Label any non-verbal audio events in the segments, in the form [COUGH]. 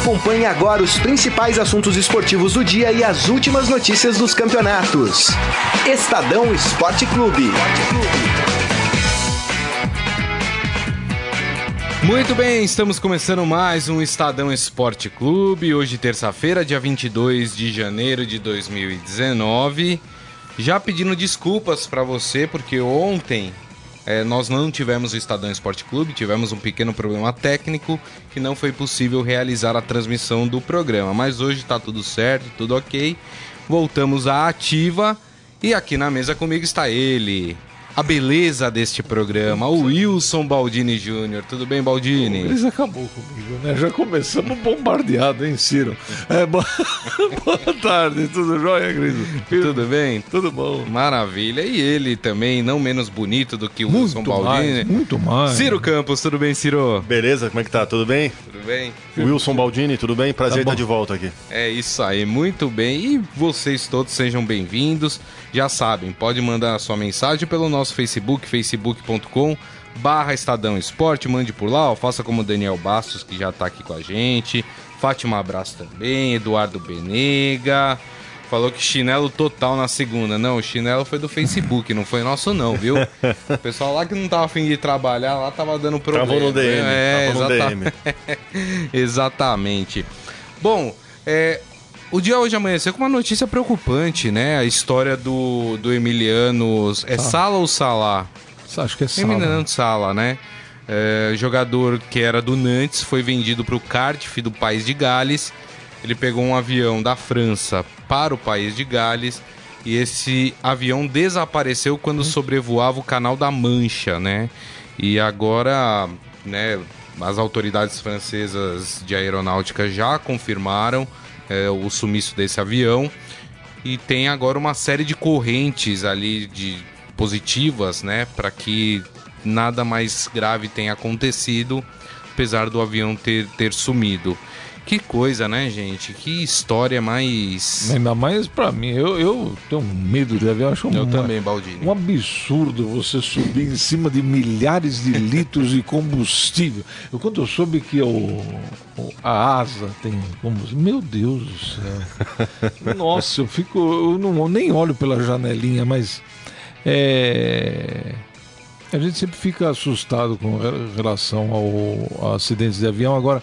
Acompanhe agora os principais assuntos esportivos do dia e as últimas notícias dos campeonatos. Estadão Esporte Clube. Muito bem, estamos começando mais um Estadão Esporte Clube. Hoje, terça-feira, dia 22 de janeiro de 2019. Já pedindo desculpas para você, porque ontem é, nós não tivemos o Estadão Esporte Clube, tivemos um pequeno problema técnico que não foi possível realizar a transmissão do programa. Mas hoje está tudo certo, tudo ok. Voltamos à ativa e aqui na mesa comigo está ele, a beleza deste programa, o Wilson Baldini Júnior. Tudo bem, Baldini? Eles acabou comigo, né? Já começamos bombardeado, hein, Ciro? É, boa... [LAUGHS] boa tarde, tudo jóia, Cris? Tudo bem? Tudo bom. Maravilha. E ele também, não menos bonito do que o muito Wilson Baldini. Mais, muito mais. Ciro Campos, tudo bem, Ciro? Beleza, como é que tá? Tudo bem? Tudo bem. Wilson Baldini, tudo bem? Prazer tá estar de volta aqui. É isso aí, muito bem. E vocês todos sejam bem-vindos. Já sabem, pode mandar a sua mensagem pelo nosso Facebook, facebook.com barra Estadão Esporte, mande por lá, ó, faça como o Daniel Bastos, que já está aqui com a gente, Fátima Abraço também, Eduardo Benega, falou que chinelo total na segunda. Não, o chinelo foi do Facebook, não foi nosso não, viu? O pessoal lá que não tava afim de trabalhar, lá tava dando problema. Tava no DM, é, tava no exata... DM. [LAUGHS] Exatamente. Bom, é, o dia hoje amanheceu com uma notícia preocupante, né? A história do, do Emiliano. É ah. Sala ou Sala? Acho que é Sala. Emiliano Sala, né? É, jogador que era do Nantes, foi vendido para o Cardiff do país de Gales. Ele pegou um avião da França para o país de Gales e esse avião desapareceu quando sobrevoava o Canal da Mancha, né? E agora, né, as autoridades francesas de aeronáutica já confirmaram é, o sumiço desse avião. E tem agora uma série de correntes ali de positivas, né, para que nada mais grave tenha acontecido, apesar do avião ter, ter sumido. Que coisa, né, gente? Que história mais. Ainda mais para mim. Eu, eu tenho medo de avião. Acho eu também, Baldini. Um absurdo você subir em cima de milhares de litros de combustível. Eu, quando eu soube que o, a asa tem combustível, meu Deus do céu. Nossa, eu fico. Eu não, nem olho pela janelinha, mas. É. A gente sempre fica assustado com relação ao, a acidentes de avião. Agora,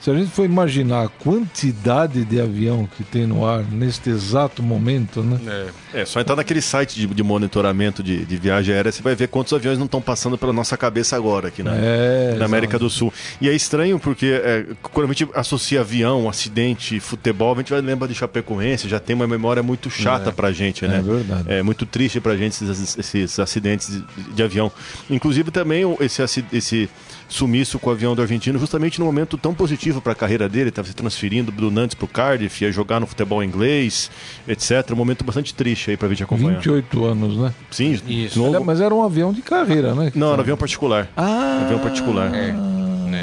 se a gente for imaginar a quantidade de avião que tem no ar neste exato momento, né? É, é só entrar naquele site de, de monitoramento de, de, viagem aérea, você vai ver quantos aviões não estão passando pela nossa cabeça agora aqui na, é, na América do Sul. E é estranho porque é, quando a gente associa avião, acidente, futebol, a gente vai lembrar de Chapecoense, já tem uma memória muito chata é, pra gente, né? É verdade. É muito triste pra gente esses, esses acidentes de, de, avião. Inclusive também esse, esse sumiço com o avião do argentino, justamente no momento tão positivo para a carreira dele, estava se transferindo do Nantes para o Cardiff, ia jogar no futebol inglês, etc. Um momento bastante triste aí para a gente acompanhar. 28 anos, né? Sim, isso. Novo... Mas era um avião de carreira, né? Não, era um avião particular. Ah! Avião particular. É. é.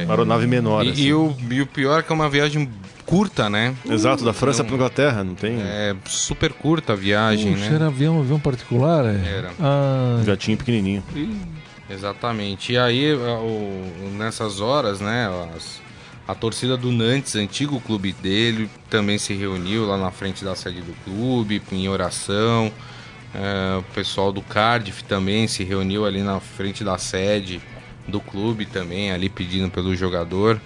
Uma aeronave menor. E, assim. e, o, e o pior é que é uma viagem curta, né? Exato, da França para Inglaterra, não tem? É super curta a viagem, Puxa, né? era avião, avião particular, é? Era. Ah. Jatinho pequenininho. E... Exatamente. E aí, o, nessas horas, né, as, a torcida do Nantes, antigo clube dele, também se reuniu lá na frente da sede do clube, em oração. É, o pessoal do Cardiff também se reuniu ali na frente da sede do clube também, ali pedindo pelo jogador.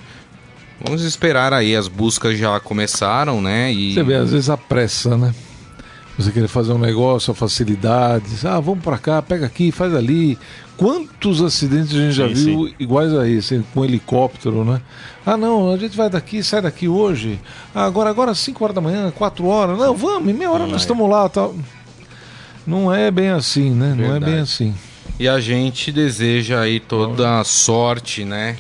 Vamos esperar aí, as buscas já começaram, né? E... Você vê, às vezes a pressa, né? Você querer fazer um negócio, a facilidade, ah, vamos para cá, pega aqui, faz ali. Quantos acidentes a gente já viu sim. iguais a esse, com helicóptero, né? Ah, não, a gente vai daqui, sai daqui hoje. Ah, agora, agora 5 horas da manhã, 4 horas. Não, vamos, em meia hora não nós estamos lá. Tal. Não é bem assim, né? Verdade. Não é bem assim. E a gente deseja aí toda a sorte, né?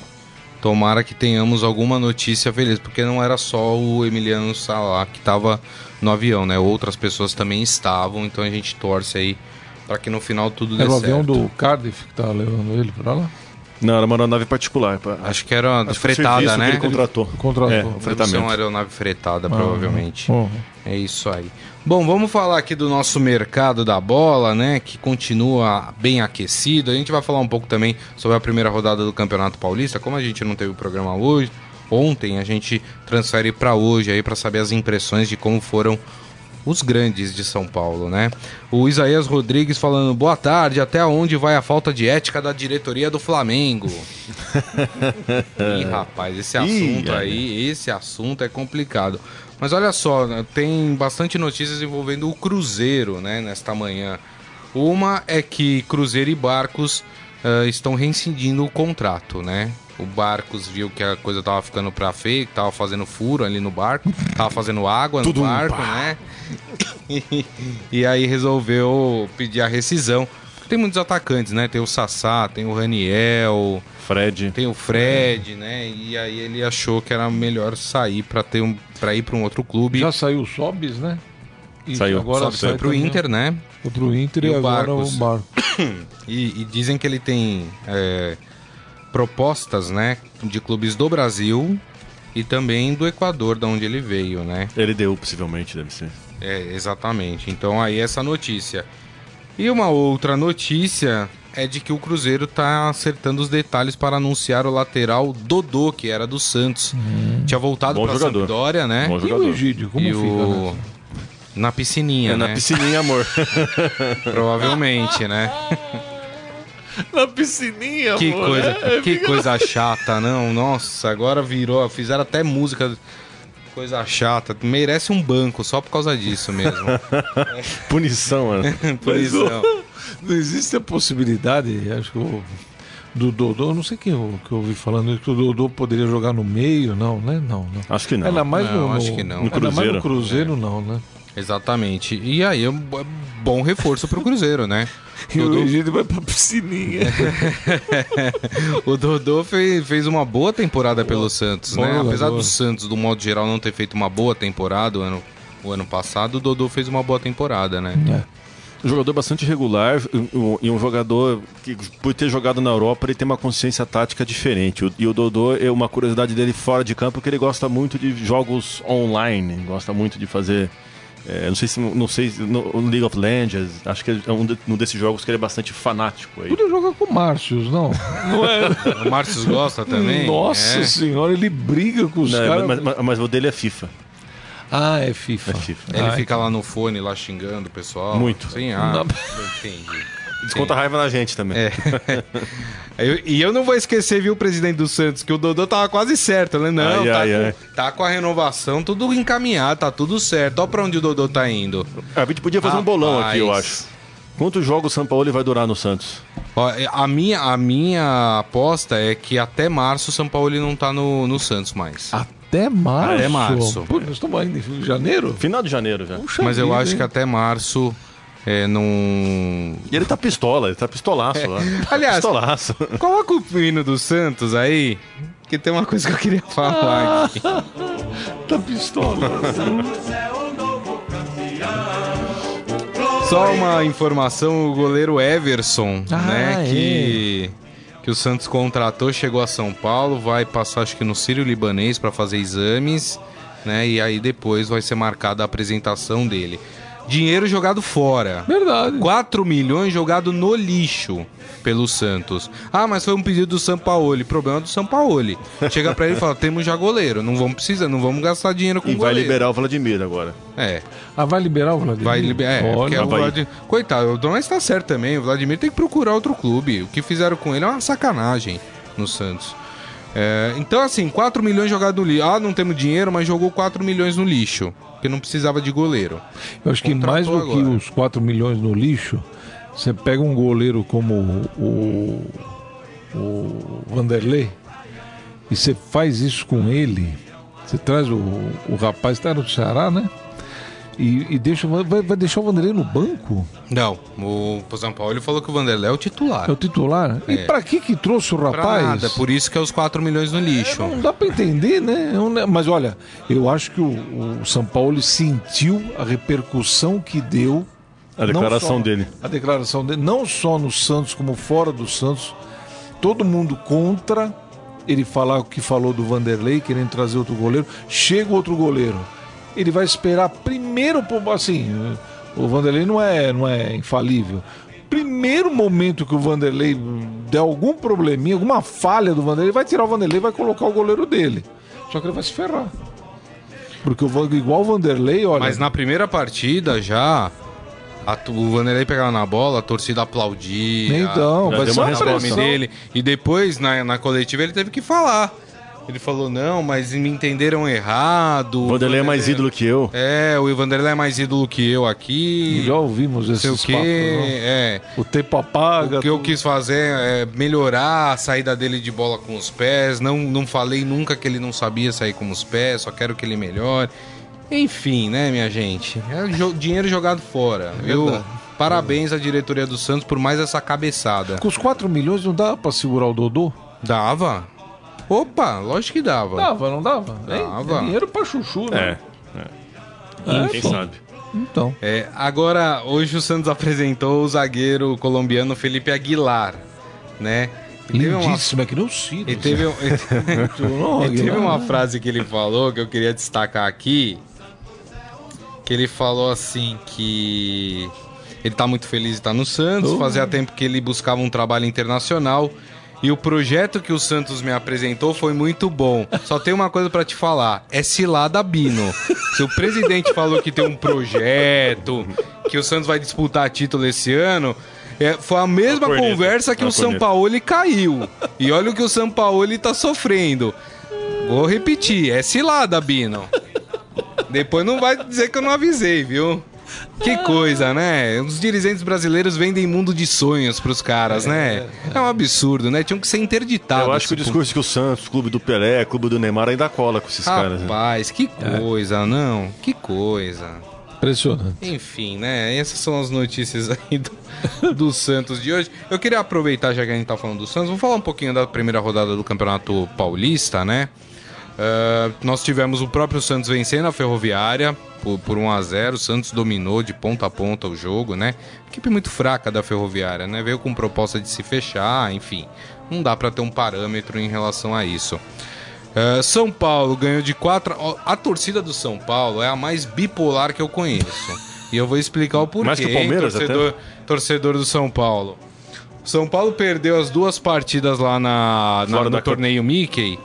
Tomara que tenhamos alguma notícia feliz, porque não era só o Emiliano Salá que estava no avião, né? Outras pessoas também estavam, então a gente torce aí para que no final tudo dê certo. Era o avião do Cardiff que estava levando ele para lá? Não, era uma aeronave particular. Acho que era Acho fretada, né? Que ele contratou. contratou. É, o fretamento. Uma aeronave fretada, ah, provavelmente. Uhum. É isso aí. Bom, vamos falar aqui do nosso mercado da bola, né? Que continua bem aquecido. A gente vai falar um pouco também sobre a primeira rodada do Campeonato Paulista. Como a gente não teve o programa hoje, ontem, a gente transfere para hoje aí para saber as impressões de como foram os grandes de São Paulo, né? O Isaías Rodrigues falando, boa tarde, até onde vai a falta de ética da diretoria do Flamengo? [LAUGHS] Ih, rapaz, esse assunto aí, esse assunto é complicado. Mas olha só, né, tem bastante notícias envolvendo o Cruzeiro, né, nesta manhã. Uma é que Cruzeiro e Barcos uh, estão reincidindo o contrato, né? O Barcos viu que a coisa tava ficando pra feio, que tava fazendo furo ali no barco, tava fazendo água no barco, né? [LAUGHS] e aí resolveu pedir a rescisão. Tem muitos atacantes, né? Tem o Sassá, tem o Raniel, Fred. Tem o Fred, né? E aí ele achou que era melhor sair para ter um para ir para um outro clube. Já saiu o Sobis, né? E saiu. Agora Sobis sai pro Inter, né? Foi pro Inter e, e agora Barcos. o Barco. [COUGHS] e, e, dizem que ele tem é, propostas, né, de clubes do Brasil e também do Equador, da onde ele veio, né? Ele deu, possivelmente, deve ser. É, exatamente. Então aí essa notícia. E uma outra notícia é de que o Cruzeiro está acertando os detalhes para anunciar o lateral Dodô, que era do Santos. Hum. Tinha voltado para a Sampdoria, né? Bom jogador. E o Egídio, como e fica? O... Né? Na piscininha, é, né? Na piscininha, amor. [LAUGHS] Provavelmente, né? [LAUGHS] Na piscininha, que amor. Coisa, é, que fica... coisa chata, não. Nossa, agora virou. Fizeram até música. Coisa chata. Merece um banco só por causa disso mesmo. [LAUGHS] Punição, mano. [LAUGHS] Punição. Não existe a possibilidade, acho que o, do Dodô, não sei quem eu, que eu ouvi falando que o Dodô poderia jogar no meio, não, né? Não, não. Acho que não. Ainda mais não, no, acho que não. No Cruzeiro. mais no Cruzeiro, é. não, né? Exatamente. E aí é um bom reforço pro Cruzeiro, né? [LAUGHS] E o Egídio vai pra piscininha. [LAUGHS] o Dodô fez, fez uma boa temporada pelo Santos, né? Jogador. Apesar do Santos, do modo geral, não ter feito uma boa temporada o ano, o ano passado, o Dodô fez uma boa temporada, né? É. Um jogador bastante regular e um jogador que, por ter jogado na Europa, ele tem uma consciência tática diferente. E o Dodô, é uma curiosidade dele fora de campo, que ele gosta muito de jogos online, gosta muito de fazer. É, não sei se não sei no, League of Legends, acho que é um, de, um desses jogos que ele é bastante fanático. Aí. Podia jogar com o Márcios, não? [LAUGHS] não é... o Márcios gosta também. Nossa é. senhora, ele briga com os caras. Mas, mas, mas o dele é FIFA. Ah, é FIFA. É FIFA. Ele fica lá no fone, lá xingando o pessoal. Muito. Sim, ah, não. entendi. Desconta raiva na gente também. É. [LAUGHS] eu, e eu não vou esquecer, viu, presidente do Santos, que o Dodô tava quase certo, né? Não, ai, tá, ai, com, ai. tá, com, a renovação tudo encaminhado, tá tudo certo. Olha pra onde o Dodô tá indo. A gente podia fazer Rapaz. um bolão aqui, eu acho. Quantos jogos o São Paulo vai durar no Santos? A minha, a minha aposta é que até março o São Paulo não tá no, no Santos mais. Até até março. Até março. Pô, nós estamos ainda em janeiro? Final de janeiro já. Puxa Mas vida, eu acho hein? que até março é, não. E ele tá pistola, ele tá pistolaço é. lá. [LAUGHS] Aliás, pistolaço. coloca o hino do Santos aí, que tem uma coisa que eu queria falar ah, aqui. tá pistola. Só uma informação, o goleiro Everson, ah, né, é. que que o Santos contratou, chegou a São Paulo, vai passar acho que no Sírio Libanês para fazer exames, né? E aí depois vai ser marcada a apresentação dele. Dinheiro jogado fora. Verdade. 4 milhões jogado no lixo pelo Santos. Ah, mas foi um pedido do Sampaoli. Problema do Sampaoli. Chega para ele e fala: temos já goleiro, não vamos precisar, não vamos gastar dinheiro com e goleiro. E vai liberar o Vladimir agora. É. Ah, vai liberar o Vladimir? Vai liberar. É, Olha, é o Vladimir... Coitado, o Donald está certo também. O Vladimir tem que procurar outro clube. O que fizeram com ele é uma sacanagem no Santos. É, então, assim, 4 milhões jogados no lixo. Ah, não temos dinheiro, mas jogou 4 milhões no lixo. Porque não precisava de goleiro. Eu acho que mais do agora. que os 4 milhões no lixo, você pega um goleiro como o, o Vanderlei e você faz isso com ele. Você traz o, o rapaz, está no Ceará, né? E, e deixa, vai, vai, deixar o Vanderlei no banco? Não, o São Paulo falou que o Vanderlei é o titular. É o titular? É. E pra que que trouxe o rapaz? Pra nada, por isso que é os 4 milhões no lixo. É, não dá pra entender, né? É mas olha, eu acho que o, o São Paulo sentiu a repercussão que deu a declaração só, dele. A declaração dele, não só no Santos, como fora do Santos. Todo mundo contra ele falar o que falou do Vanderlei, querendo trazer outro goleiro. Chega outro goleiro. Ele vai esperar primeiro, assim, o Vanderlei não é, não é infalível. Primeiro momento que o Vanderlei der algum probleminha, alguma falha do Vanderlei, vai tirar o Vanderlei e vai colocar o goleiro dele. Só que ele vai se ferrar. Porque o, igual o Vanderlei, olha. Mas na primeira partida já. A, o Vanderlei pegava na bola, a torcida aplaudia. Então, vai ser o nome dele. E depois, na, na coletiva, ele teve que falar. Ele falou, não, mas me entenderam errado. O Vanderlei é mais ídolo que eu. É, o Vanderlei é mais ídolo que eu aqui. Já ouvimos esse sei o quê, é. O tempo apaga. O que eu quis fazer é melhorar a saída dele de bola com os pés. Não, não falei nunca que ele não sabia sair com os pés, só quero que ele melhore. Enfim, né, minha gente? É dinheiro jogado fora. É? Parabéns à diretoria do Santos por mais essa cabeçada. Com os 4 milhões não dava pra segurar o Dodô? Dava. Opa, lógico que dava. Dava, não dava? Dava. É, dinheiro pra chuchu, né? É. é. Quem sabe? Então. É, agora, hoje o Santos apresentou o zagueiro colombiano Felipe Aguilar, né? Lindíssimo, uma... é que não Ciro. E teve, um... e teve [LAUGHS] uma frase que ele falou que eu queria destacar aqui, que ele falou assim que ele tá muito feliz de estar no Santos, oh. fazia tempo que ele buscava um trabalho internacional e o projeto que o Santos me apresentou foi muito bom. Só tem uma coisa para te falar: é cilada Bino. Se o presidente falou que tem um projeto, que o Santos vai disputar título esse ano, é, foi a mesma conversa que o São Paulo caiu. E olha o que o São Paulo tá sofrendo. Vou repetir: é cilada, Bino. Depois não vai dizer que eu não avisei, viu? Que coisa, né? Os dirigentes brasileiros vendem mundo de sonhos pros caras, né? É um absurdo, né? Tinham que ser interditados. Eu acho que o discurso que o Santos, clube do Pelé, clube do Neymar ainda cola com esses Rapaz, caras. Né? Rapaz, que coisa, não? Que coisa. Impressionante. Enfim, né? Essas são as notícias aí do, do, Santos de hoje. Eu queria aproveitar, já que a gente tá falando do Santos, vamos falar um pouquinho da primeira rodada do Campeonato Paulista, né? Uh, nós tivemos o próprio Santos vencendo a Ferroviária por, por 1 a 0 O Santos dominou de ponta a ponta o jogo, né? Equipe muito fraca da Ferroviária, né? Veio com proposta de se fechar, enfim. Não dá para ter um parâmetro em relação a isso. Uh, São Paulo ganhou de 4. A torcida do São Paulo é a mais bipolar que eu conheço. E eu vou explicar o porquê. Mais que o Palmeiras, hein, torcedor, até? torcedor do São Paulo. São Paulo perdeu as duas partidas lá na, na no torneio Mickey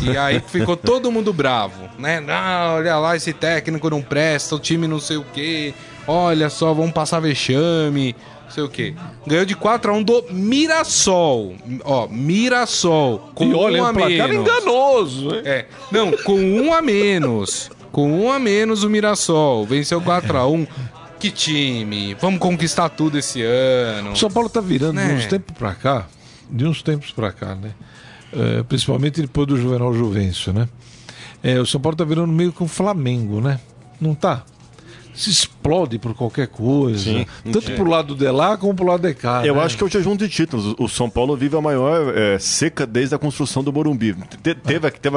e aí ficou todo mundo bravo, né? Não, olha lá, esse técnico não presta, o time não sei o quê. Olha só, vamos passar vexame, não sei o quê. Ganhou de 4 a 1 do Mirassol. Ó, Mirassol. Com e olha, um a menos. enganoso, hein? É. Não, com um a menos. Com um a menos o Mirassol. Venceu 4 a 1 Que time. Vamos conquistar tudo esse ano. O São Paulo tá virando né? de uns tempos pra cá. De uns tempos pra cá, né? É, principalmente depois do Juvenal Juvencio, né? É, o São Paulo está virando meio que um Flamengo, né? Não tá? Se explode por qualquer coisa. Sim, tanto é. pro lado de lá como pro lado de cá. Eu né? acho que é o jejum de títulos. O São Paulo vive a maior é, seca desde a construção do Morumbi. Te, teve, teve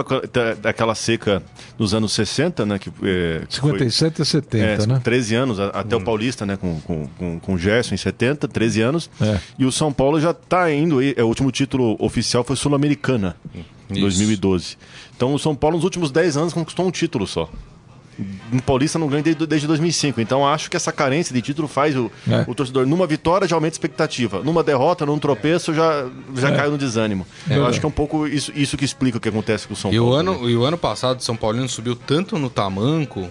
aquela seca nos anos 60, né? Que, é, 57 a 70, é, né? 13 anos, até hum. o Paulista, né? Com, com, com, com o Gerson em 70, 13 anos. É. E o São Paulo já está indo. É, o último título oficial foi Sul-Americana, em 2012. Então o São Paulo nos últimos 10 anos conquistou um título só no Paulista não ganha desde, desde 2005. Então acho que essa carência de título faz o, é. o torcedor. Numa vitória já aumenta a expectativa. Numa derrota, num tropeço, já, já é. cai no desânimo. É. Eu acho que é um pouco isso, isso que explica o que acontece com o São e Paulo. O ano, e o ano passado, o São Paulino subiu tanto no tamanco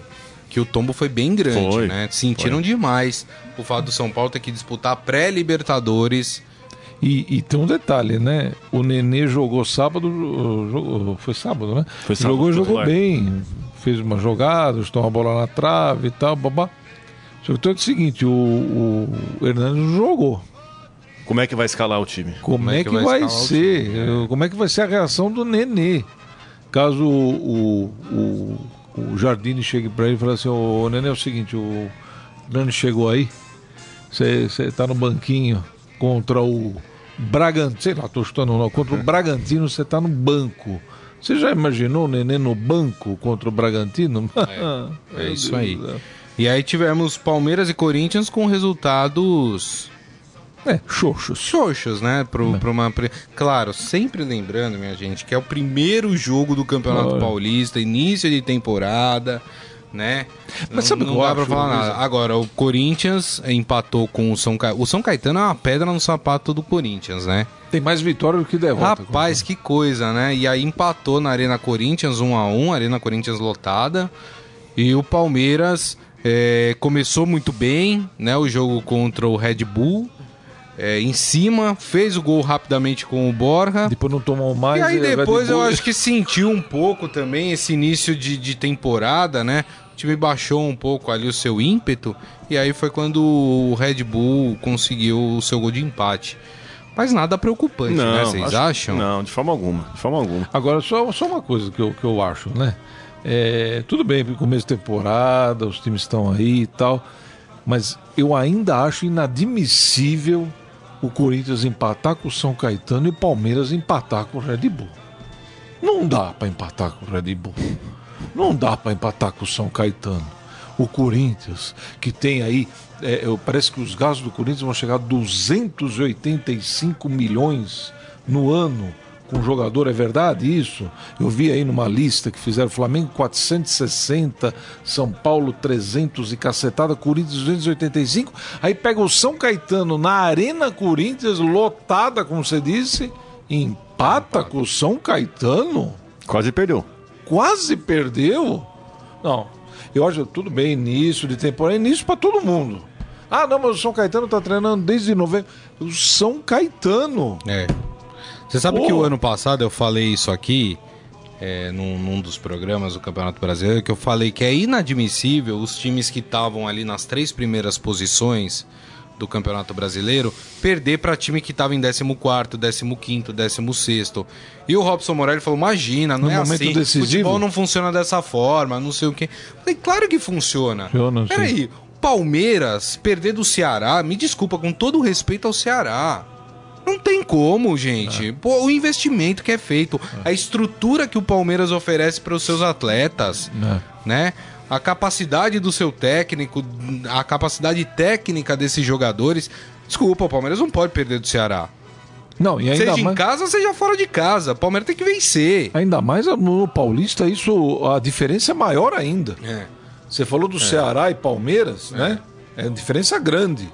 que o tombo foi bem grande, foi. né? Sentiram foi. demais o fato do São Paulo ter que disputar pré-Libertadores. E, e, tem um detalhe, né? O Nenê jogou sábado, jogou, foi sábado, né? Foi sábado, jogou, jogou bem fez uma jogada, estou uma bola na trave e tal, babá. Só que é o seguinte, o, o Hernandes jogou. Como é que vai escalar o time? Como, como é, é que, que vai, vai ser? É. Como é que vai ser a reação do Nenê? Caso o, o, o Jardine chegue para ele e fale assim, ô Nenê, é o seguinte, o Hernandes chegou aí, você está no banquinho contra o Bragantino, sei lá, estou chutando não, contra o Bragantino você está no banco. Você já imaginou o Nenê no banco contra o Bragantino? É, [LAUGHS] é isso aí. E aí tivemos Palmeiras e Corinthians com resultados é, xoxos. Xoxos, né? Pro, é. uma... Claro, sempre lembrando, minha gente, que é o primeiro jogo do Campeonato Paulista, início de temporada, né? Mas sabe não, não dá pra falar nada. Agora, o Corinthians empatou com o São Caetano. O São Caetano é uma pedra no sapato do Corinthians, né? Tem mais vitória do que derrota. Rapaz, que coisa, né? E aí empatou na Arena Corinthians 1 a 1 Arena Corinthians lotada. E o Palmeiras é, começou muito bem, né? O jogo contra o Red Bull é, em cima, fez o gol rapidamente com o Borja. Depois não tomou mais. E aí depois eu acho que sentiu um pouco também esse início de, de temporada, né? O time baixou um pouco ali o seu ímpeto. E aí foi quando o Red Bull conseguiu o seu gol de empate. Mas nada preocupante, né? não, né? Vocês acho, acham? Não, de forma alguma. De forma alguma. Agora, só, só uma coisa que eu, que eu acho, né? É, tudo bem, começo de temporada, os times estão aí e tal. Mas eu ainda acho inadmissível o Corinthians empatar com o São Caetano e o Palmeiras empatar com o Red Bull. Não dá para empatar com o Red Bull. Não dá para empatar com o São Caetano. O Corinthians, que tem aí, é, parece que os gastos do Corinthians vão chegar a 285 milhões no ano com jogador, é verdade isso? Eu vi aí numa lista que fizeram Flamengo 460, São Paulo 300 e cacetada, Corinthians 285. Aí pega o São Caetano na Arena Corinthians, lotada, como você disse, empata com o São Caetano. Quase perdeu. Quase perdeu? Não. Eu acho tudo bem, início de temporada, início para todo mundo. Ah, não, mas o São Caetano tá treinando desde novembro. O São Caetano. É. Você sabe Pô. que o ano passado eu falei isso aqui, é, num, num, dos programas do Campeonato Brasileiro, que eu falei que é inadmissível os times que estavam ali nas três primeiras posições do Campeonato Brasileiro perder para time que estava em 14, 15, 16. E o Robson Morelli falou: imagina, não no é assim. Decisivo. Futebol não funciona dessa forma, não sei o quê. Falei, claro que funciona. funciona Peraí, Palmeiras perder do Ceará, me desculpa, com todo o respeito ao Ceará. Não tem como, gente. É. Pô, o investimento que é feito, é. a estrutura que o Palmeiras oferece para os seus atletas, é. né? A capacidade do seu técnico, a capacidade técnica desses jogadores. Desculpa, o Palmeiras não pode perder do Ceará. Não, e ainda seja mais... em casa, seja fora de casa. O Palmeiras tem que vencer. Ainda mais no Paulista, isso a diferença é maior ainda. É. Você falou do é. Ceará e Palmeiras, é. né? É diferença grande,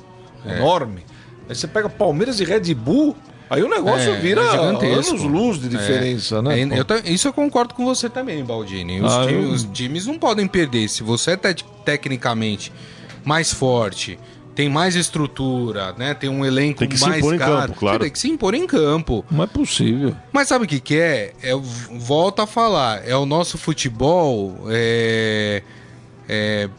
é. enorme. Aí você pega Palmeiras e Red Bull, aí o negócio é, vira é anos luz de diferença, é. né? É, eu, isso eu concordo com você também, Baldini. Os, ah, times, eu... os times, não podem perder. Se você é te tecnicamente mais forte, tem mais estrutura, né? Tem um elenco tem que mais se impor caro. Em campo, claro. Tem que se impor em campo. Não é possível. Mas sabe o que, que é? é? Volta a falar, é o nosso futebol é, é,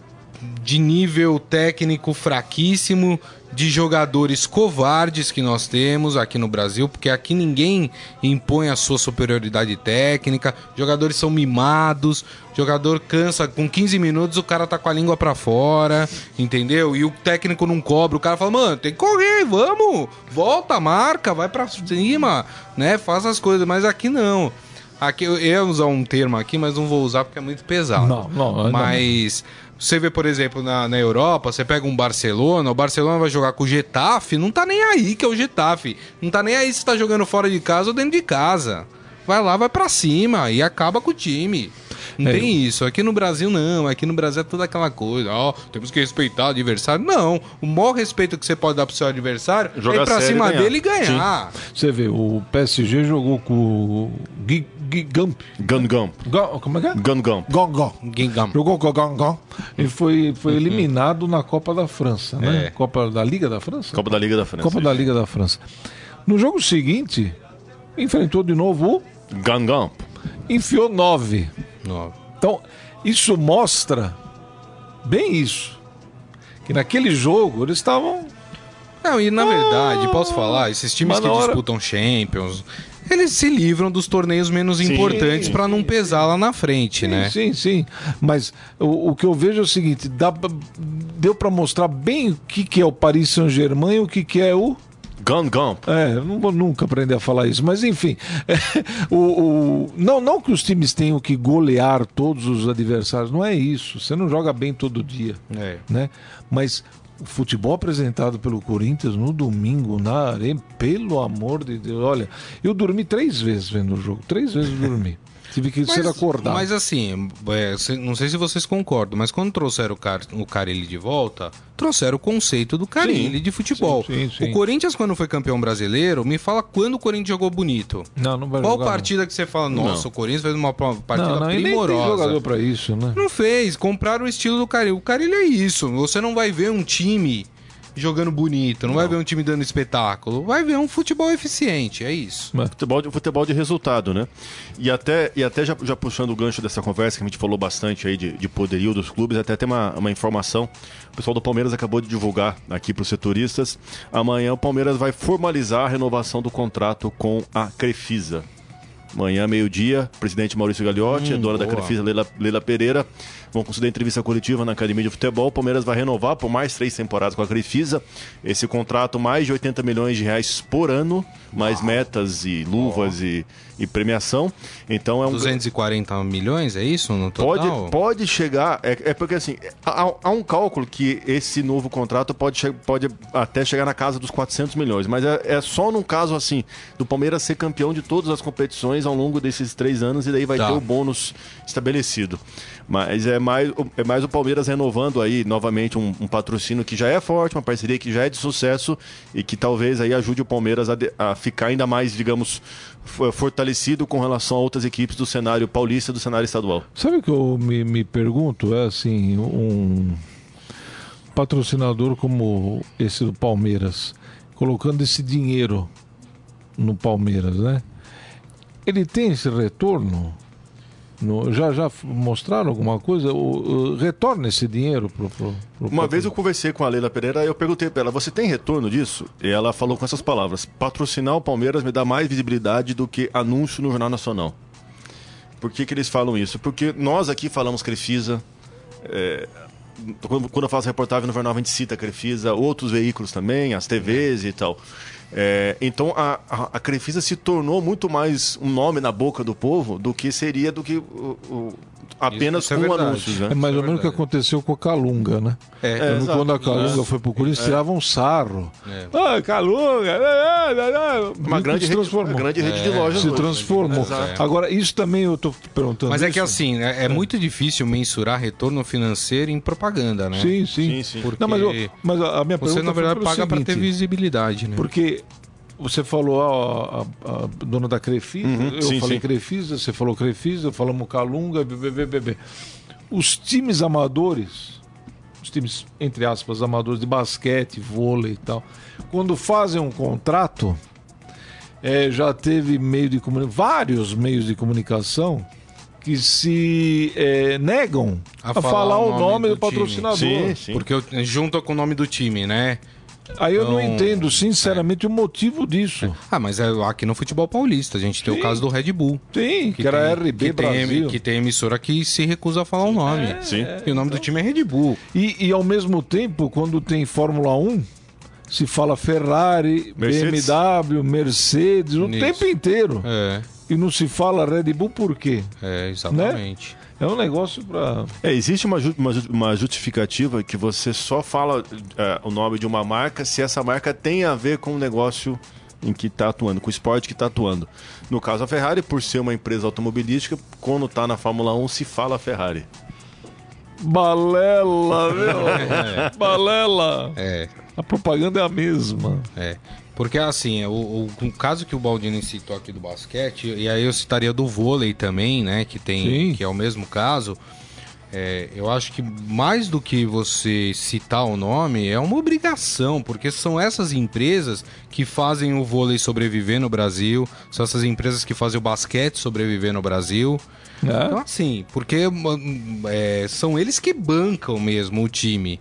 de nível técnico fraquíssimo de jogadores covardes que nós temos aqui no Brasil, porque aqui ninguém impõe a sua superioridade técnica, jogadores são mimados, jogador cansa com 15 minutos, o cara tá com a língua para fora, entendeu? E o técnico não cobra, o cara fala: "Mano, tem que correr, vamos! Volta, marca, vai para cima, né? Faz as coisas", mas aqui não. Aqui eu ia usar um termo aqui, mas não vou usar porque é muito pesado. Não, não, mas não você vê, por exemplo, na, na Europa, você pega um Barcelona, o Barcelona vai jogar com o Getafe, não tá nem aí que é o Getafe. Não tá nem aí se tá jogando fora de casa ou dentro de casa. Vai lá, vai para cima e acaba com o time. Não é. tem isso. Aqui no Brasil, não. Aqui no Brasil é toda aquela coisa. Ó, oh, temos que respeitar o adversário. Não. O maior respeito que você pode dar pro seu adversário Jogar é ir pra cima dele e ganhar. Sim. Você vê, o PSG jogou com o Gui Gump. Gun Gump. Como é que é? Gun Gump. Gun Gump. Jogou com o Gun Gump e foi, foi uhum. eliminado na Copa da França, né? É. Copa da Liga da França? Copa da Liga da França. Copa da Liga da França. No jogo seguinte, enfrentou de novo o... Gun Gump. Enfiou nove. Nove. Então, isso mostra bem isso. Que naquele jogo eles estavam não, e na verdade, posso falar, esses times que hora... disputam Champions, eles se livram dos torneios menos sim, importantes para não pesar lá na frente, sim, né? Sim, sim. Mas o, o, que eu vejo é o seguinte: dá, deu para mostrar bem o que, que é o Paris Saint-Germain e o que, que é o. Gun Gump. É, não vou nunca aprender a falar isso, mas enfim. É, [LAUGHS] o, o, não, não que os times tenham que golear todos os adversários, não é isso. Você não joga bem todo dia. É. Né? Mas o futebol apresentado pelo Corinthians no domingo na Arena, pelo amor de Deus. Olha, eu dormi três vezes vendo o jogo, três vezes eu dormi. [LAUGHS] Tive que mas, ser acordado. Mas assim, é, não sei se vocês concordam, mas quando trouxeram o, Car o Carilli de volta, trouxeram o conceito do Carilli de futebol. Sim, sim, sim. O Corinthians, quando foi campeão brasileiro, me fala quando o Corinthians jogou bonito. Não, não vai Qual jogar, partida não. que você fala, nossa, não. o Corinthians fez uma partida não, não, primorosa. Tem jogador pra isso, né? Não fez, compraram o estilo do Carilli. O Carilli é isso. Você não vai ver um time jogando bonito, não, não, vai ver um time dando espetáculo, vai ver um futebol eficiente, é isso. Futebol, de, futebol de resultado, né? E até, e até já, já puxando o gancho dessa conversa, que a gente falou bastante aí de, de poderio dos clubes, até tem uma, uma informação. O pessoal do Palmeiras acabou de divulgar aqui para os setoristas. Amanhã o Palmeiras vai formalizar a renovação do contrato com a Crefisa. Amanhã, meio-dia, presidente Maurício Gagliotti, hum, dona da Crefisa, Leila, Leila Pereira, vão conceder entrevista coletiva na Academia de Futebol. O Palmeiras vai renovar por mais três temporadas com a Crefisa. Esse contrato, mais de 80 milhões de reais por ano, mais metas e luvas oh. e, e, premiação. Então é um. 240 milhões, é isso no total? Pode, pode chegar. É, é porque assim, há, há, um cálculo que esse novo contrato pode, pode até chegar na casa dos 400 milhões, mas é, é só num caso assim, do Palmeiras ser campeão de todas as competições ao longo desses três anos e daí vai tá. ter o bônus estabelecido. Mas é mais, é mais o Palmeiras renovando aí novamente um, um, patrocínio que já é forte, uma parceria que já é de sucesso e que talvez aí ajude o Palmeiras a, de, a ficar ainda mais, digamos, fortalecido com relação a outras equipes do cenário paulista e do cenário estadual. Sabe o que eu me, me pergunto? É assim, um patrocinador como esse do Palmeiras, colocando esse dinheiro no Palmeiras, né? Ele tem esse retorno? No, já, já mostraram alguma coisa? O, o, retorna esse dinheiro pro, pro, pro Uma vez eu conversei com a Leila Pereira e eu perguntei para ela: você tem retorno disso? E ela falou com essas palavras: patrocinar o Palmeiras me dá mais visibilidade do que anúncio no Jornal Nacional. Por que, que eles falam isso? Porque nós aqui falamos Crefisa. É, quando eu faço reportagem no jornal, a gente cita a Crefisa, outros veículos também, as TVs e tal. É, então a, a, a, Crefisa se tornou muito mais um nome na boca do povo do que seria do que o, o apenas isso, isso com é anúncios. Né? É mais ou menos o que aconteceu com a Calunga, né? É, é quando a Calunga é. foi pro Corinthians, tiravam um sarro. É. Ah, Calunga! Uma grande, rede, uma grande rede de lojas. Se hoje, transformou. Agora, isso também eu tô perguntando. Mas é isso. que assim, é, muito difícil mensurar retorno financeiro em propaganda, né? Sim, sim. sim, sim. Porque Não, mas, eu, mas a minha pergunta Você, na verdade, paga para ter visibilidade, né? Porque você falou a, a, a, dona da Crefisa, uhum, eu sim, falei sim. Crefisa, você falou Crefisa, falamos Calunga, bebê. Os times amadores, os times, entre aspas, amadores de basquete, vôlei e tal, quando fazem um contrato, é, já teve meio de comunicação, vários meios de comunicação que se é, negam a, a falar, falar, o nome, nome do, do patrocinador. Sim, sim. Porque junta com o nome do time, né? Aí eu não, não entendo, sinceramente, é. o motivo disso. Ah, mas é aqui no futebol paulista, a gente tem Sim. o caso do Red Bull. Sim, que, que era RB que Brasil. Tem, que tem emissora que se recusa a falar o nome. É, Sim. E o nome então... do time é Red Bull. E, e ao mesmo tempo, quando tem Fórmula 1, se fala Ferrari, Mercedes. BMW, Mercedes, o Isso. tempo inteiro. É. E não se fala Red Bull por quê? É, exatamente. Né? É um negócio para. É, existe uma, uma, uma, justificativa que você só fala é, o nome de uma marca se essa marca tem a ver com o negócio em que está atuando, com o esporte que está atuando. No caso, a Ferrari, por ser uma empresa automobilística, quando está na Fórmula 1, se fala Ferrari. Balela, meu! É. [LAUGHS] Balela! É. A propaganda é a mesma. É. Porque assim, o, o, o, caso que o Baldini citou aqui do basquete, e aí eu citaria do vôlei também, né? Que tem. Sim. que é o mesmo caso. É, eu acho que mais do que você citar o nome, é uma obrigação, porque são essas empresas que fazem o vôlei sobreviver no Brasil, são essas empresas que fazem o basquete sobreviver no Brasil. É. Então, assim, porque é, são eles que bancam mesmo o time.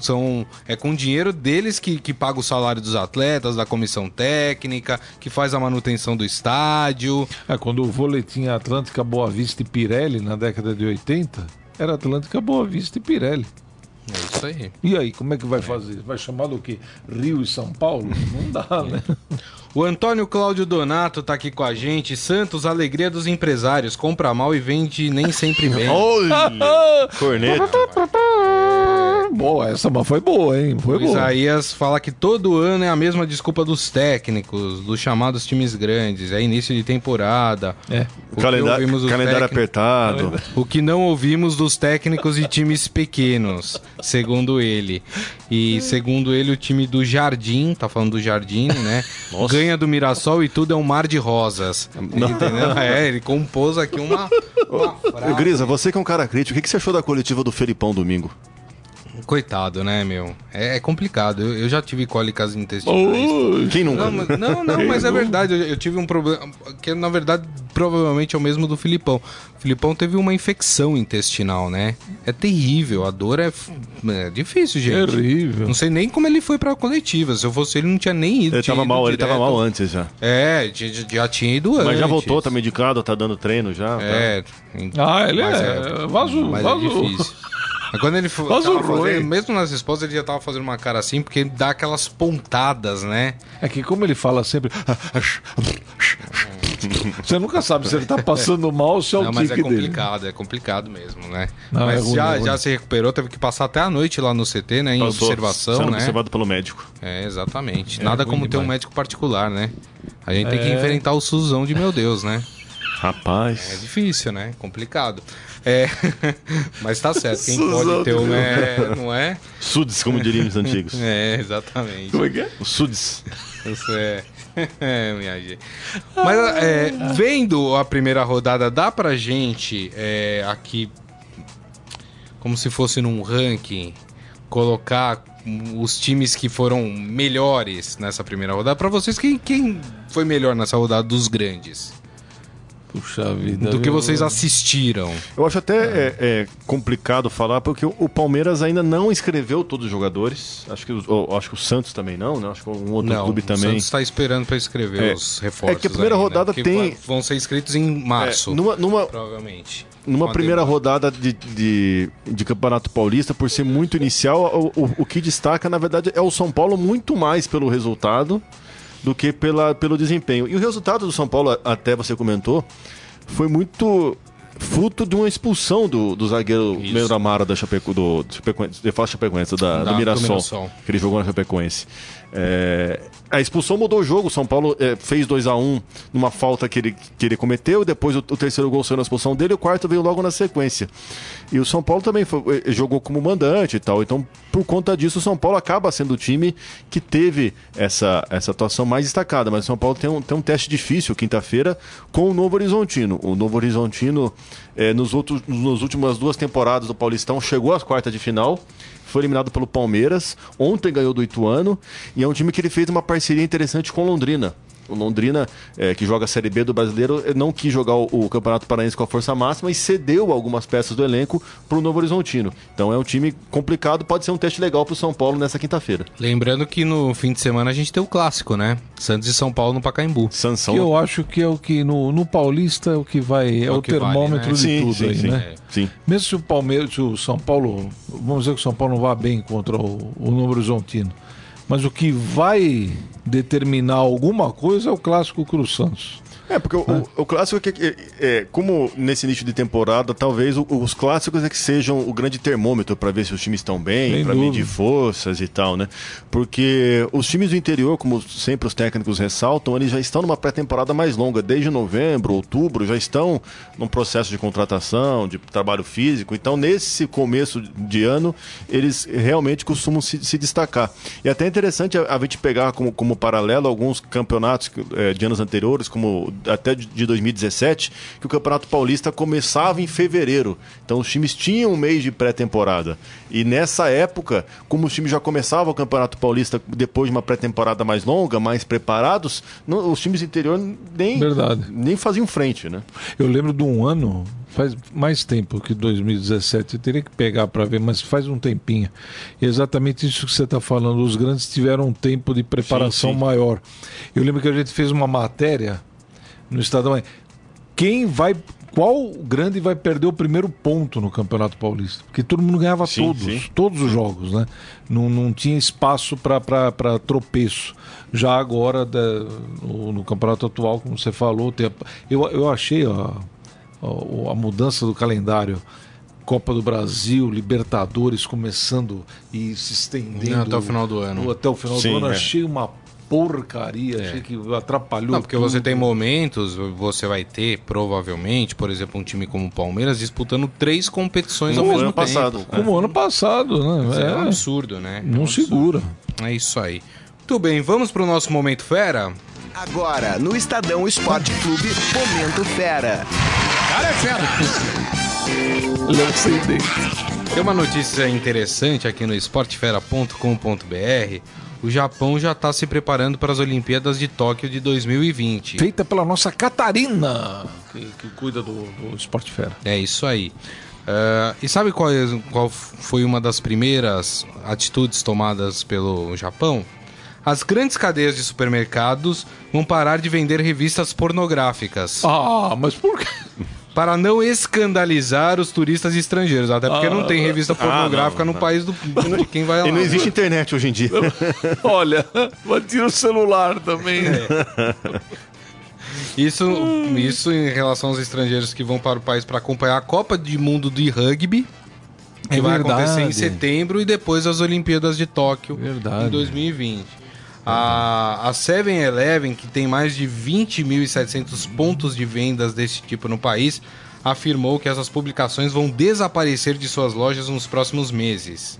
São, é com o dinheiro deles que, que paga o salário dos atletas, da comissão técnica, que faz a manutenção do estádio. É, quando o vôlei tinha Atlântica Boa Vista e Pirelli na década de 80, era Atlântica Boa Vista e Pirelli. É isso aí. E aí, como é que vai fazer? Vai chamar do quê? Rio e São Paulo? Não dá, né? O Antônio Cláudio Donato tá aqui com a gente. Santos, alegria dos empresários. Compra mal e vende nem sempre bem. [LAUGHS] [LAUGHS] Corneta. [LAUGHS] boa, essa foi boa, hein? Foi o boa. Isaías fala que todo ano é a mesma desculpa dos técnicos, dos chamados times grandes. É início de temporada. É. O calendário, calendário apertado. O que não ouvimos dos técnicos de times pequenos, segundo ele. E segundo ele, o time do Jardim, tá falando do Jardim, né? Nossa. Ganha do Mirassol e tudo é um mar de rosas. Entendeu? [LAUGHS] É, ele compôs aqui uma, uma frase. Grisa, você que é um cara crítico, o que você achou da coletiva do Felipão domingo? Coitado, né, meu? É, é complicado. Eu, eu, já tive cólicas intestinais. Oh, quem nunca? Não, não, não mas é verdade. Eu, eu, tive um problema que, na verdade, provavelmente é o mesmo do Filipão. O Filipão teve uma infecção intestinal, né? É terrível. A dor é, é difícil, gente. Terrível. Não sei nem como ele foi pra coletiva. Se eu fosse ele, não tinha nem ido. Ele tava mal, direto. ele tava mal antes já. É, já tinha ido mas antes. Mas já voltou, tá medicado, tá dando treino já. É. Tá. Ah, ele é, é vazio, mas vazio. É difícil. Mas quando ele fazendo, mesmo nas respostas, ele já tava fazendo uma cara assim, porque ele dá aquelas pontadas, né? É que como ele fala sempre. Você nunca sabe se ele tá passando mal ou se é o Não, mas é complicado, dele. é complicado mesmo, né? Não, mas é ruim, já, é já se recuperou, teve que passar até a noite lá no CT, né? Em Passou, observação, sendo né? observado pelo médico. É, exatamente. É, Nada como demais. ter um médico particular, né? A gente tem que é. enfrentar o Suzão de meu Deus, né? Rapaz. É difícil, né? Complicado. É, [LAUGHS] mas tá certo, quem pode ter um é, não é? Sudes, como diriam os antigos. [LAUGHS] É, exatamente. Como é que é? O Sudes. Isso é. [LAUGHS] é, minha gente. Mas é, vendo a primeira rodada, dá pra gente é, aqui, como se fosse num ranking, colocar os times que foram melhores nessa primeira rodada. Para vocês, quem, quem foi melhor nessa rodada dos grandes? Puxa vida. Do que vocês assistiram. Eu acho até é. É, complicado falar, porque o Palmeiras ainda não escreveu todos os jogadores. Acho que, o, acho que o Santos também não, né? Acho que um outro não, clube também. O Santos está esperando para escrever é, os reforços. É que a primeira aí, rodada né? tem. Vão ser escritos em março. É, numa, numa, provavelmente. Numa primeira rodada de, de, de, Campeonato Paulista, por ser muito inicial, o, o, o que destaca, na verdade, é o São Paulo muito mais pelo resultado do que pela, pelo desempenho. E o resultado do São Paulo, até você comentou, foi muito fruto de uma expulsão do, do zagueiro Leandro Amara da Chapeco, do, do Chapecoense, de Chapecoense, da, da, do Mirassol, do Mirassol, que ele jogou na Chapecoense. É, a expulsão mudou o jogo. O São Paulo é, fez 2 a 1 um numa falta que ele, que ele cometeu. Depois o, o, terceiro gol saiu na expulsão dele. O quarto veio logo na sequência. E o São Paulo também foi, é, jogou como mandante e tal. Então, por conta disso, o São Paulo acaba sendo o time que teve essa, essa atuação mais destacada. Mas o São Paulo tem um, tem um teste difícil quinta-feira com o Novo Horizontino. O Novo Horizontino, é, nos, outros, nos últimas duas temporadas do Paulistão, chegou às quartas de final foi eliminado pelo Palmeiras, ontem ganhou do Ituano, e é um time que ele fez uma parceria interessante com Londrina. O Londrina, é, que joga a Série B do brasileiro, não quis jogar o, o, Campeonato Paraense com a força máxima e cedeu algumas peças do elenco para o Novo Horizontino. Então é um time complicado, pode ser um teste legal para o São Paulo nessa quinta-feira. Lembrando que no fim de semana a gente tem o clássico, né? Santos e São Paulo no Pacaembu. Sansão. Que eu acho que é o que no, no Paulista é o que vai, é, é o, o termômetro vale, né? de sim, tudo sim, aí, sim, né? É. Sim. Mesmo se o Palmeiras, se o São Paulo, vamos dizer que o São Paulo não vá bem contra o, o Novo Horizontino mas o que vai determinar alguma coisa é o clássico Cruz Santos. É, porque o, o, o, clássico é que, é, é, como nesse início de temporada, talvez o, os clássicos é que sejam o grande termômetro para ver se os times estão bem, para medir forças e tal, né? Porque os times do interior, como sempre os técnicos ressaltam, eles já estão numa pré-temporada mais longa, desde novembro, outubro, já estão num processo de contratação, de trabalho físico. Então, nesse começo de ano, eles realmente costumam se, se destacar. E até é interessante a, a gente pegar como, como paralelo alguns campeonatos é, de anos anteriores, como até de 2017, que o Campeonato Paulista começava em fevereiro. Então os times tinham um mês de pré-temporada. E nessa época, como os times já começavam o Campeonato Paulista depois de uma pré-temporada mais longa, mais preparados, não, os times interior nem, Verdade. nem faziam frente, né? Eu lembro de um ano, faz mais tempo que 2017, eu teria que pegar para ver, mas faz um tempinho. E exatamente isso que você está falando, os grandes tiveram um tempo de preparação sim, sim. maior. Eu lembro que a gente fez uma matéria no Estadão quem vai qual grande vai perder o primeiro ponto no Campeonato Paulista? Porque todo mundo ganhava sim, todos, sim. todos os jogos, né? Não, não tinha espaço para tropeço. Já agora, no, no, campeonato atual, como você falou, tem, eu, eu achei a, a, a mudança do calendário Copa do Brasil, Libertadores começando e se estendendo. Não, até o final do ano. Até o final Sim, do ano. É. Achei uma porcaria, é. achei que atrapalhou. Não, porque tudo. você tem momentos, você vai ter, provavelmente, por exemplo, um time como o Palmeiras disputando três competições como ao mesmo ano tempo. Passado. Como é. ano passado, né? É, é um absurdo, né? Não é um segura. É isso aí. Muito bem, vamos para o nosso Momento Fera? Agora, no Estadão Esporte Clube, Momento Fera. Cara é fera! Tem uma notícia interessante aqui no esportefera.com.br o Japão já está se preparando para as Olimpíadas de Tóquio de 2020. Feita pela nossa Catarina, que, que cuida do, do Esporte Fera. É isso aí. Uh, e sabe qual, qual foi uma das primeiras atitudes tomadas pelo Japão? As grandes cadeias de supermercados vão parar de vender revistas pornográficas. Ah, mas por quê? Para não escandalizar os turistas estrangeiros. Até porque ah, não tem revista pornográfica ah, não, no não. país do, [LAUGHS] de quem vai lá. E não existe internet hoje em dia. [LAUGHS] Olha, tira o celular também. É. Isso, isso em relação aos estrangeiros que vão para o país para acompanhar a Copa de Mundo de Rugby. Que é vai verdade. acontecer em setembro e depois as Olimpíadas de Tóquio verdade. em 2020. A, a 7-Eleven, que tem mais de 20.700 pontos de vendas desse tipo no país, afirmou que essas publicações vão desaparecer de suas lojas nos próximos meses.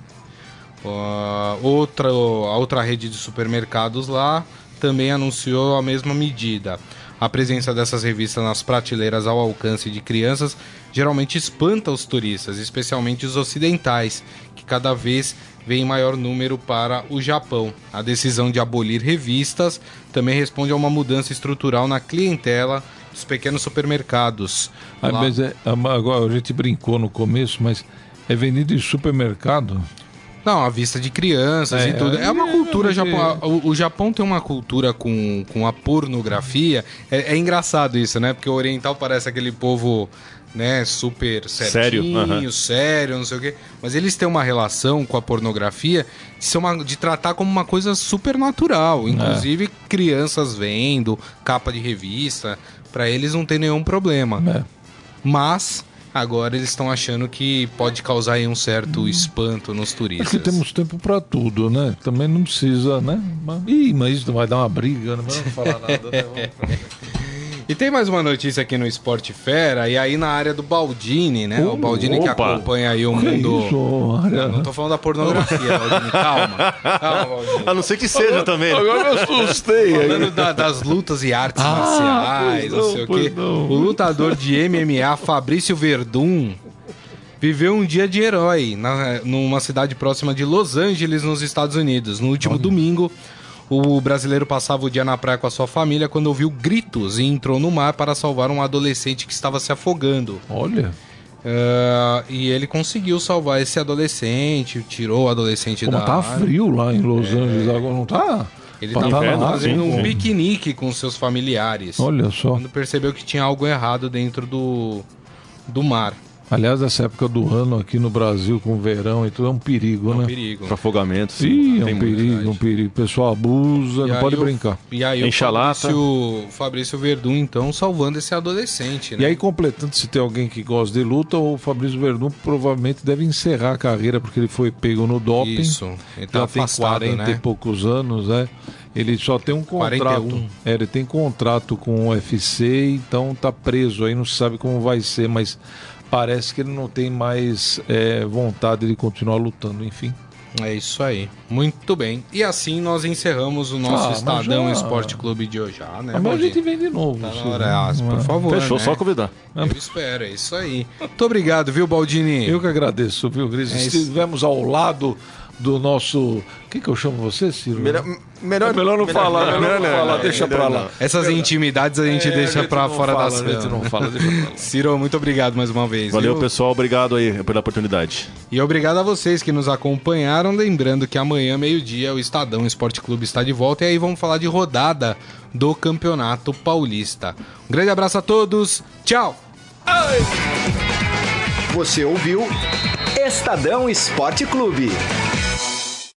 Uh, outra, a outra rede de supermercados lá também anunciou a mesma medida. A presença dessas revistas nas prateleiras ao alcance de crianças geralmente espanta os turistas, especialmente os ocidentais, que cada vez vem em maior número para o Japão. A decisão de abolir revistas também responde a uma mudança estrutural na clientela dos pequenos supermercados. Ah, mas é, agora a gente brincou no começo, mas é vendido em supermercado? Não, a vista de crianças é, e tudo. É uma é, cultura. É, Japão, o, o, Japão tem uma cultura com, com a pornografia. É, é, engraçado isso, né? Porque o oriental parece aquele povo né, super certinho, sério, uhum. sério, não sei o quê. Mas eles têm uma relação com a pornografia de, ser uma, de tratar como uma coisa super natural. É. Inclusive, é. crianças vendo, capa de revista, para eles não tem nenhum problema. É. Mas agora eles estão achando que pode causar um certo espanto nos turistas. É que temos tempo para tudo, né? Também não precisa, né? Ih, mas isso vai dar uma briga, não vamos falar nada, né? E tem mais uma notícia aqui no Esporte Fera, e aí na área do Baldini, né? o Baldini opa. que acompanha aí o mundo. Isso, não, não tô falando da pornografia, [LAUGHS] Baldini, calma. Calma, Baldini. A não ser que seja também. Né? Agora eu assustei. Falando da, das lutas e artes ah, marciais, não, não sei o quê. Não. O lutador de MMA, Fabrício Verdun, viveu um dia de herói na, numa cidade próxima de Los Angeles, nos Estados Unidos. No último Olha. domingo, o brasileiro passava o dia na praia com a sua família quando ouviu gritos e entrou no mar para salvar um adolescente que estava se afogando. Olha. Uh, e ele conseguiu salvar esse adolescente, tirou o adolescente Como da tá frio lá em Los é... Angeles agora, não tá? Ele estava fazendo um piquenique com seus familiares. Olha só. Quando percebeu que tinha algo errado dentro do, do mar. Aliás, essa época do ano aqui no Brasil, com o verão e tudo, é um perigo, é um né? perigo. Para afogamento, sim. sim é um perigo, um perigo. O pessoal abusa, e não pode o, brincar. E aí o Fabrício, Fabrício Verdun, então, salvando esse adolescente, né? E aí, completando, se tem alguém que gosta de luta, o Fabrício Verdun provavelmente deve encerrar a carreira, porque ele foi pego no doping. Isso, ele tá Já tem 40 né? e poucos anos, né? Ele só tem um contrato. 41. É, ele tem contrato com o UFC, então tá preso aí, não se sabe como vai ser, mas parece que ele não tem mais é, vontade de continuar lutando, enfim. É isso aí. Muito bem. E assim nós encerramos o nosso ah, Estadão já... Esporte Clube de hoje, já, né? Mas a gente vem de novo. Tá hora, por favor. Fechou, né? só convidar. Eu espero, é isso aí. Muito obrigado, viu, Baldini? Eu que agradeço, viu, Gris? É Estivemos ao lado do nosso. O que, que eu chamo você, Ciro? Melhor, melhor, é melhor não melhor, falar, melhor, melhor não, falar, deixa pra lá. Essas intimidades a gente é, deixa para fora fala, da sala. A gente não fala, deixa pra lá. Ciro, muito obrigado mais uma vez. Valeu, viu? pessoal, obrigado aí pela oportunidade. E obrigado a vocês que nos acompanharam. Lembrando que amanhã, meio-dia, o Estadão Esporte Clube está de volta e aí vamos falar de rodada do Campeonato Paulista. Um grande abraço a todos, tchau! Você ouviu Estadão Esporte Clube.